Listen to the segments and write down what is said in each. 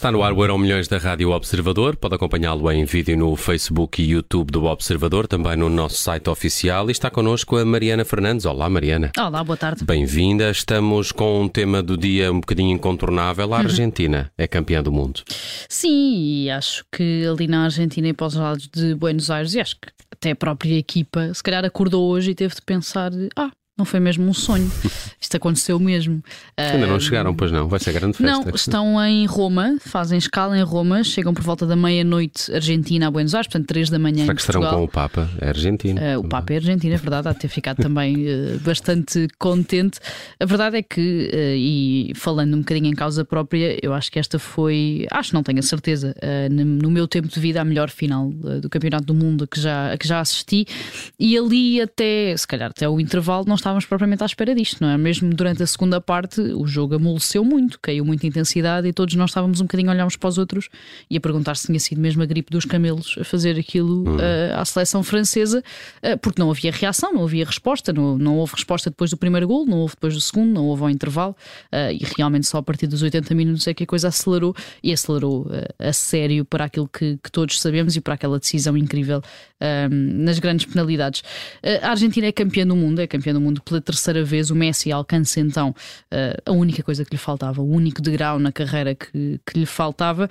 Está no ar o Euro Milhões da Rádio Observador. Pode acompanhá-lo em vídeo no Facebook e YouTube do Observador, também no nosso site oficial. E está connosco a Mariana Fernandes. Olá, Mariana. Olá, boa tarde. Bem-vinda. Estamos com um tema do dia um bocadinho incontornável. A Uhum. Argentina é campeã do mundo. Sim, e acho que ali na Argentina e para os lados de Buenos Aires, e acho que até a própria equipa, se calhar acordou hoje e teve de pensar: ah, não foi mesmo um sonho. Isto aconteceu mesmo. Ainda não chegaram, pois não. Vai ser grande festa. Não, estão em Roma, fazem escala em Roma, chegam por volta da meia-noite Argentina a Buenos Aires, portanto, três da manhã Será que estarão com o Papa? É Argentina. Uh, o Papa é argentino, é verdade, há de ter ficado também uh, bastante contente. A verdade é que, uh, e falando um bocadinho em causa própria, eu acho que esta foi, acho, não tenho a certeza, no, meu tempo de vida, a melhor final do Campeonato do Mundo a que, já, a que já assisti. E ali, até, se calhar, até o intervalo, não estávamos propriamente à espera disto, não é? Mesmo durante a segunda parte, o jogo amoleceu muito, caiu muita intensidade e todos nós estávamos um bocadinho a olhar uns para os outros e a perguntar se tinha sido mesmo a gripe dos camelos a fazer aquilo uh, à seleção francesa, uh, porque não havia reação, não havia resposta, não, não houve resposta depois do primeiro gol, não houve depois do segundo, não houve ao intervalo, uh, e realmente só a partir dos 80 minutos é que a coisa acelerou e acelerou a sério para aquilo que, que todos sabemos e para aquela decisão incrível um, nas grandes penalidades. A Argentina é campeã do mundo, é campeã do mundo pela terceira vez. O Messi alcança então uh, a única coisa que lhe faltava, o único degrau na carreira que, que lhe faltava.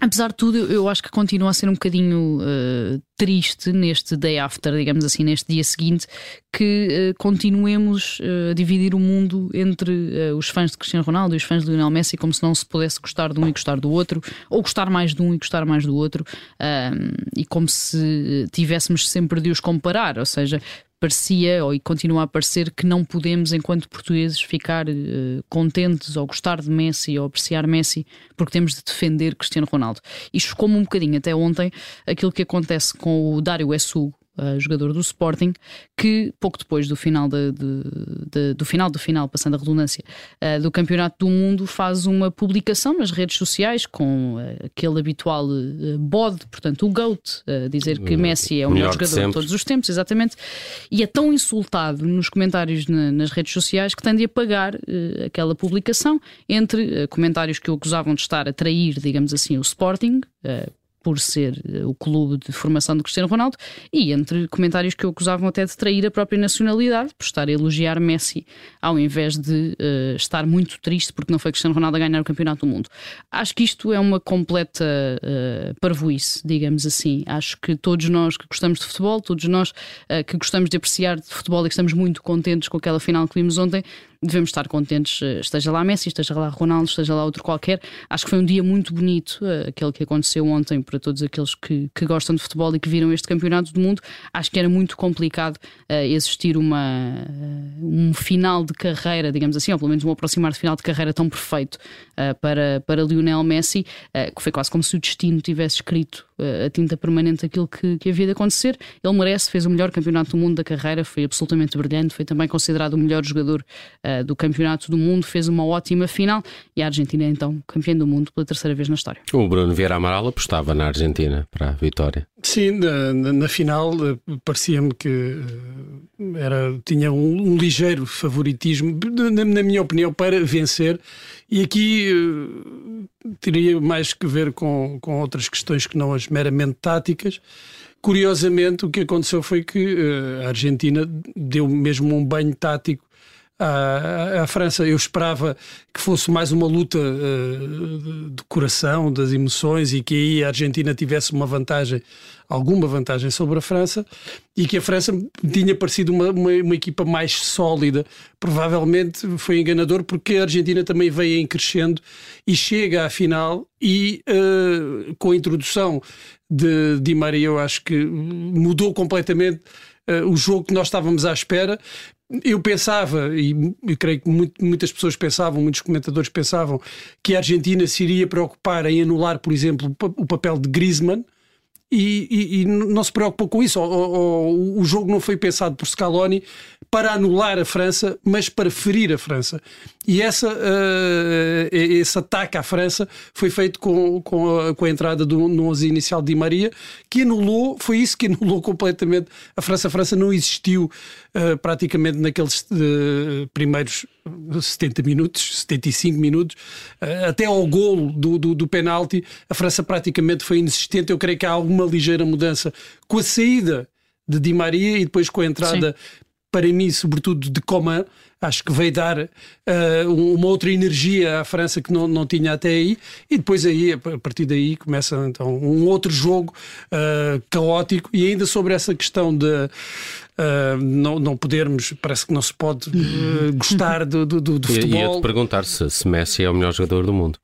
Apesar de tudo, eu- acho que continua a ser um bocadinho uh, triste neste day after, digamos assim, neste dia seguinte, que uh, continuemos uh, a dividir o mundo entre os fãs de Cristiano Ronaldo e os fãs de Lionel Messi, como se não se pudesse gostar de um e gostar do outro, ou gostar mais de um e gostar mais do outro, e como se tivéssemos sempre de os comparar, ou seja, parecia ou e continua a parecer que não podemos, enquanto portugueses, ficar eh, contentes ou gostar de Messi ou apreciar Messi porque temos de defender Cristiano Ronaldo. E chocou-me um bocadinho até ontem aquilo que acontece com o Dário Essugo. Eh, jogador do Sporting, que pouco depois do final de- de- de- do final do final, passando a redundância, eh, do Campeonato do Mundo, faz uma publicação nas redes sociais com eh, aquele habitual eh, bode, portanto, o GOAT, dizer que Messi é o melhor, melhor de jogador de sempre. todos os tempos, exatamente, e é tão insultado nos comentários na- nas redes sociais que tem de apagar aquela publicação entre comentários que o acusavam de estar a trair, digamos assim, o Sporting. Por ser eh, o clube de formação de Cristiano Ronaldo, e entre comentários que o acusavam até de trair a própria nacionalidade, por estar a elogiar Messi, ao invés de eh, estar muito triste porque não foi Cristiano Ronaldo a ganhar o Campeonato do Mundo. Acho que isto é uma completa eh, parvoíce, digamos assim. Acho que todos nós que gostamos de futebol, todos nós eh, que gostamos de apreciar de futebol e que estamos muito contentes com aquela final que vimos ontem, devemos estar contentes, eh, esteja lá Messi, esteja lá Ronaldo, esteja lá outro qualquer. Acho que foi um dia muito bonito, eh, aquele que aconteceu ontem para todos aqueles que, que gostam de futebol e que viram este campeonato do mundo. Acho que era muito complicado eh, existir uma, um final de carreira, digamos assim, ou pelo menos um aproximar de final de carreira tão perfeito eh, para, para Lionel Messi, eh, que foi quase como se o destino tivesse escrito eh, a tinta permanente aquilo que, que havia de acontecer. Ele merece, fez o melhor campeonato do mundo da carreira, foi absolutamente brilhante, foi também considerado o melhor jogador do campeonato do mundo, fez uma ótima final e a Argentina é então campeã do mundo pela terceira vez na história. O Bruno Vieira Amaral apostava na Argentina para a vitória. Sim, na, na- na final eh, parecia-me que eh, era, tinha um, um ligeiro favoritismo, na, na minha opinião, para vencer. E aqui eh, teria mais que ver com, com outras questões que não as meramente táticas. Curiosamente, o que aconteceu foi que a Argentina deu mesmo um banho tático à, à França. Eu esperava que fosse mais uma luta eh, de coração, das emoções e que aí a Argentina tivesse uma vantagem, alguma vantagem sobre a França e que a França tinha parecido uma, uma, uma equipa mais sólida. Provavelmente foi enganador porque a Argentina também veio em crescendo e chega à final e eh, com a introdução de Di Maria eu acho que mudou completamente eh, o jogo que nós estávamos à espera. Eu pensava, e eu creio que muito- muitas pessoas pensavam, muitos comentadores pensavam, que a Argentina se iria preocupar em anular, por exemplo, o pa- o papel de Griezmann, e, e- e não se preocupou com isso. O jogo não foi pensado por Scaloni para anular a França, mas para ferir a França. E essa, uh, esse ataque à França foi feito com, com, a, com a entrada do, no 11 inicial de Di Maria, que anulou, foi isso que anulou completamente a França. A França não existiu uh, praticamente naqueles uh, primeiros 70 minutos, 75 minutos, até ao golo do, do, do penalti, a França praticamente foi inexistente. Eu creio que há alguma ligeira mudança com a saída de Di Maria e depois com a entrada, Sim. Para mim, sobretudo de Coman, acho que veio dar uh, uma outra energia à França que não, não tinha até aí, e depois aí, a partir daí, começa então um outro jogo uh, caótico, e ainda sobre essa questão de uh, não, não podermos, parece que não se pode gostar do, do, do, do futebol. Ia-te perguntar se, se Messi é o melhor jogador do mundo.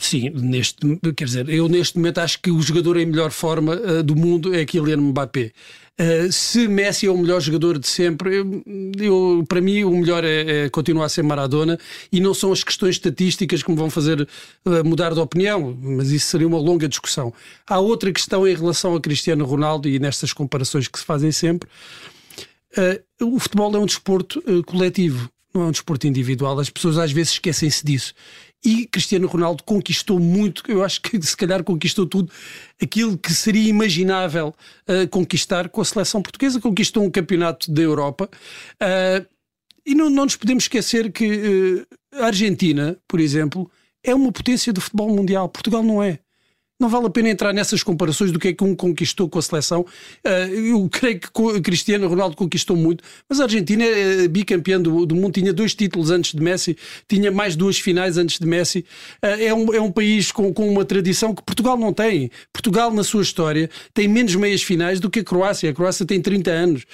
Sim, neste, quer dizer, eu neste momento acho que o jogador em melhor forma uh, do mundo é Kylian Mbappé. Uh, se Messi é o melhor jogador de sempre, eu, eu para mim o melhor é, é, continuar a ser Maradona e não são as questões estatísticas que me vão fazer uh, mudar de opinião, mas isso seria uma longa discussão. Há outra questão em relação a Cristiano Ronaldo e nestas comparações que se fazem sempre. o futebol é um desporto coletivo não é um desporto individual. As pessoas às vezes esquecem-se disso. E Cristiano Ronaldo conquistou muito, eu acho que se calhar conquistou tudo aquilo que seria imaginável uh, conquistar com a seleção portuguesa. Conquistou um campeonato da Europa. Uh, e não, não nos podemos esquecer que uh, a Argentina, por exemplo, é uma potência do futebol mundial. Portugal não é. Não vale a pena entrar nessas comparações do que é que um conquistou com a seleção. Eh, eu creio que Cristiano Ronaldo conquistou muito, mas a Argentina é bicampeã do, do mundo, tinha dois títulos antes de Messi, tinha mais duas finais antes de Messi. Eh, é um, é um país com, com uma tradição que Portugal não tem. Portugal, na sua história, tem menos meias finais do que a Croácia. A Croácia tem 30 anos.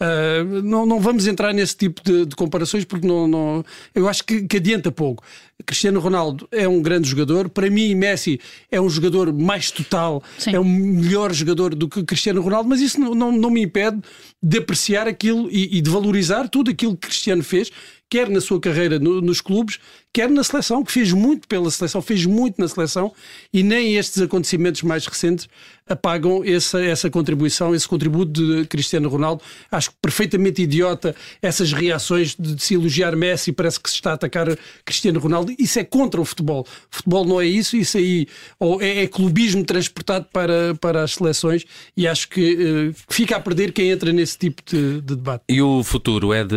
Uh, não, não vamos entrar nesse tipo de, de comparações porque não, não, eu acho que, que, adianta pouco. Cristiano Ronaldo é um grande jogador. Para mim, Messi é um jogador mais total, Sim. é um melhor jogador do que Cristiano Ronaldo, mas isso não, não, não me impede de apreciar aquilo e, e, de valorizar tudo aquilo que Cristiano fez, quer na sua carreira no, nos clubes, quer na seleção, que fez muito pela seleção, fez muito na seleção, e nem estes acontecimentos mais recentes apagam essa, essa contribuição, esse contributo de Cristiano Ronaldo. Acho perfeitamente idiota essas reações de, de se elogiar Messi, parece que se está a atacar Cristiano Ronaldo. Isso é contra o futebol. O futebol não é isso, isso aí ou é, é clubismo transportado para, para as seleções, e acho que uh, fica a perder quem entra nesse tipo de, de debate. E o futuro é de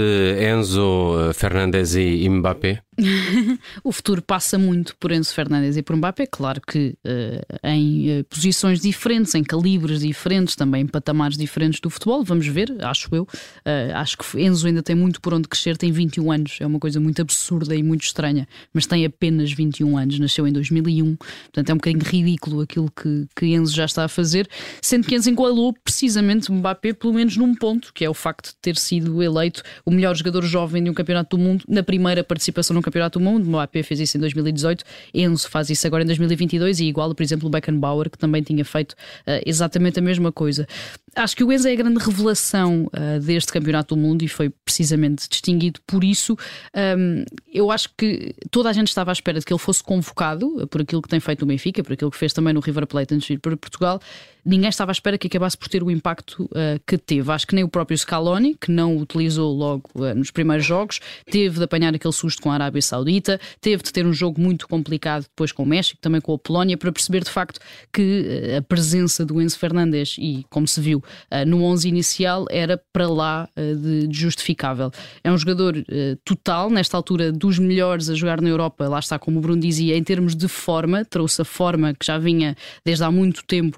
Enzo Fernandes e Mbappé? o futuro passa muito por Enzo Fernandes e por Mbappé. Claro que uh, em uh, posições diferentes, em calibres diferentes, também em patamares diferentes do futebol. Vamos ver, acho eu. Uh, acho que Enzo ainda tem muito por onde crescer. Tem 21 anos, é uma coisa muito absurda e muito estranha, mas tem apenas 21 anos. Nasceu em 2001, portanto é um bocadinho ridículo aquilo que, que Enzo já está a fazer. Sendo que Enzo igualou precisamente Mbappé, pelo menos num ponto, que é o facto de ter sido eleito o melhor jogador jovem de um campeonato do mundo na primeira participação no Campeonato do Mundo. AP fez isso em 2018, Enzo faz isso agora em 2022 e igual, por exemplo, o Beckenbauer, que também tinha feito uh, exatamente a mesma coisa. Acho que o Enzo é a grande revelação uh, deste Campeonato do Mundo e foi precisamente distinguido por isso. Um, eu acho que toda a gente estava à espera de que ele fosse convocado por aquilo que tem feito no Benfica, por aquilo que fez também no River Plate antes de ir para Portugal ninguém estava à espera que acabasse por ter o impacto uh, que teve. Acho que nem o próprio Scaloni, que não o utilizou logo uh, nos primeiros jogos, teve de apanhar aquele susto com a Arábia Saudita, teve de ter um jogo muito complicado depois com o México, também com a Polónia, para perceber de facto que uh, a presença do Enzo Fernandes e, como se viu no 11 inicial, era para lá de, de, justificável. É um jogador total, nesta altura, dos melhores a jogar na Europa, lá está, como o Bruno dizia, em termos de forma, trouxe a forma que já vinha desde há muito tempo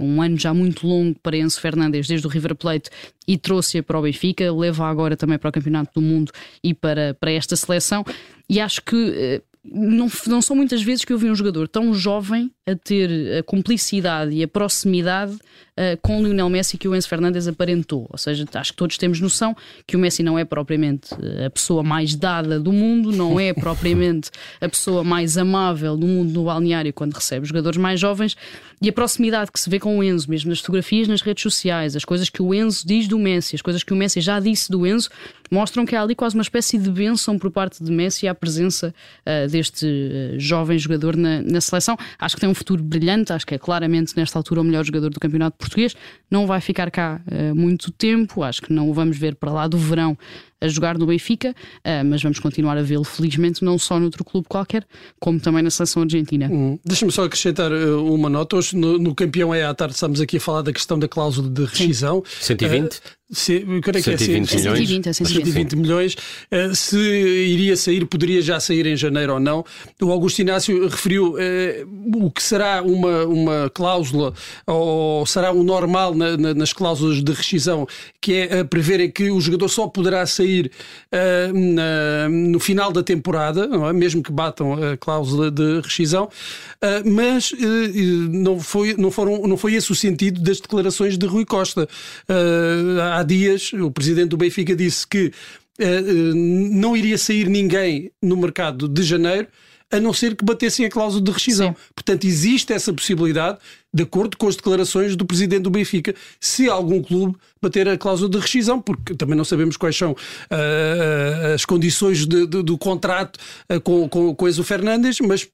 um ano já muito longo para Enzo Fernandes desde o River Plate e trouxe-a para o Benfica, leva agora também para o Campeonato do Mundo e para, para esta seleção. E acho que eh, não, não são muitas vezes que eu vi um jogador tão jovem a ter a cumplicidade e a proximidade uh, com o Lionel Messi que o Enzo Fernandes aparentou. Ou seja, acho que todos temos noção que o Messi não é propriamente eh, a pessoa mais dada do mundo, não é propriamente a pessoa mais amável do mundo no balneário quando recebe jogadores mais jovens. E a proximidade que se vê com o Enzo, mesmo nas fotografias nas redes sociais, as coisas que o Enzo diz do Messi, as coisas que o Messi já disse do Enzo, mostram que há ali quase uma espécie de bênção por parte de Messi à presença uh, deste uh, jovem jogador na, na, seleção. Acho que tem um futuro brilhante, acho que é claramente nesta altura o melhor jogador do campeonato português. Não vai ficar cá uh, muito tempo, acho que não o vamos ver para lá do verão a jogar no Benfica, uh, mas vamos continuar a vê-lo, felizmente, não só noutro clube qualquer, como também na seleção argentina. Hum. Deixa-me só acrescentar uh, uma nota. Hoje, no, no, Campeão é à tarde, estamos aqui a falar da questão da cláusula de rescisão. Sim. 120? Uh, se, quando é que 120 é? milhões. 120, 120. 120 milhões. Uh, se iria sair, poderia já sair em janeiro ou não. O Augusto Inácio referiu uh, o que será uma, uma cláusula ou será o normal na, na, nas cláusulas de rescisão, que é preverem que o jogador só poderá sair uh, na, no final da temporada, é? mesmo que batam a cláusula de rescisão, mas não, foi, não, foram, não foi esse o sentido das declarações de Rui Costa há dias, o presidente do Benfica disse que uh, não iria sair ninguém no mercado de janeiro a não ser que batessem a cláusula de rescisão. Sim. Portanto, existe essa possibilidade, de acordo com as declarações do presidente do Benfica, se algum clube bater a cláusula de rescisão, porque também não sabemos quais são uh, as condições de, de, do contrato uh, com, com, com Enzo Fernandes, mas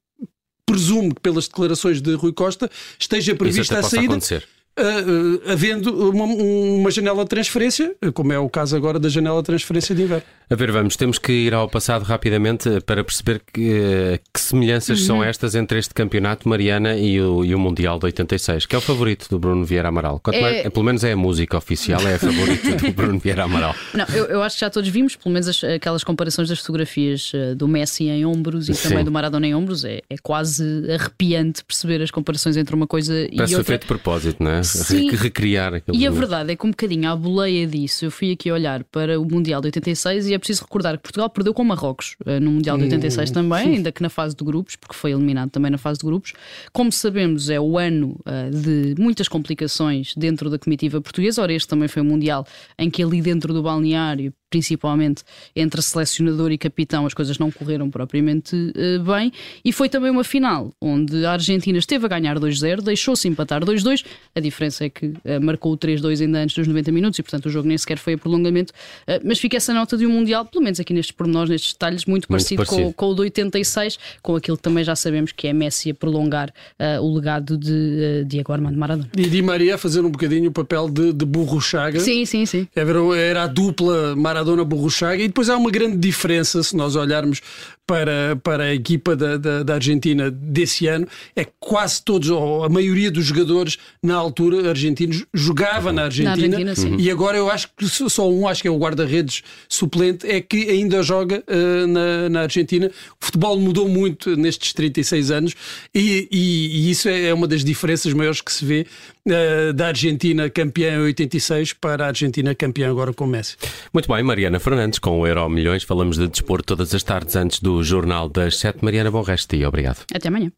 presumo que pelas declarações de Rui Costa esteja prevista a saída. Acontecer. Uh, havendo uma, uma, janela de transferência, como é o caso agora da janela de transferência de inverno. A ver, vamos, temos que ir ao passado rapidamente para perceber que, que semelhanças uhum. são estas entre este campeonato, Mariana, e o, e o Mundial de 86, que é o favorito do Bruno Vieira Amaral. É... Mais, pelo menos é a música oficial, é a favorita do Bruno Vieira Amaral. Não, eu, eu, acho que já todos vimos, pelo menos as, aquelas comparações das fotografias uh, do Messi em ombros e Sim. também do Maradona em ombros. É, é quase arrepiante perceber as comparações entre uma coisa Parece e outra. Parece feito de propósito, não é? Sim. recriar aquele E a verdade é que um bocadinho à boleia disso, eu fui aqui olhar para o Mundial de 86 e é preciso recordar que Portugal perdeu com Marrocos uh, no Mundial de 86 hum. também, ainda que na fase de grupos, porque foi eliminado também na fase de grupos. Como sabemos, é o ano uh, de muitas complicações dentro da comitiva portuguesa. Ora, este também foi um Mundial em que ali dentro do balneário principalmente entre selecionador e capitão, as coisas não correram propriamente uh, bem. E foi também uma final onde a Argentina esteve a ganhar 2-0, deixou-se empatar 2-2. A diferença é que uh, marcou o 3-2 ainda antes dos 90 minutos e, portanto, o jogo nem sequer foi a prolongamento. Uh, mas fica essa nota de um Mundial, pelo menos aqui nestes pormenores, nestes detalhes, muito, muito parecido, parecido. Com, com, o de 86, com aquilo que também já sabemos que é Messi a prolongar o legado de Diego Armando Maradona. E Di Maria a fazer um bocadinho o papel de, de burro Chaga. Sim, sim, sim. Era, era a dupla Maradona Maradona Borruchaga. E depois há uma grande diferença se nós olharmos para, para a equipa da, da, da, Argentina desse ano é que quase todos, ou a maioria dos jogadores na altura argentinos jogava uhum. na Argentina, na Argentina e agora eu acho que só um, acho que é o guarda-redes suplente, é que ainda joga uh, na, na Argentina. O futebol mudou muito nestes 36 anos e, e, e isso é, é uma das diferenças maiores que se vê da Argentina campeã em 86 para a Argentina campeã agora com Messi. Muito bem, Mariana Fernandes, com o Euro Milhões, falamos de desporto todas as tardes antes do Jornal das Sete. Mariana, bom resto e obrigado. Até amanhã.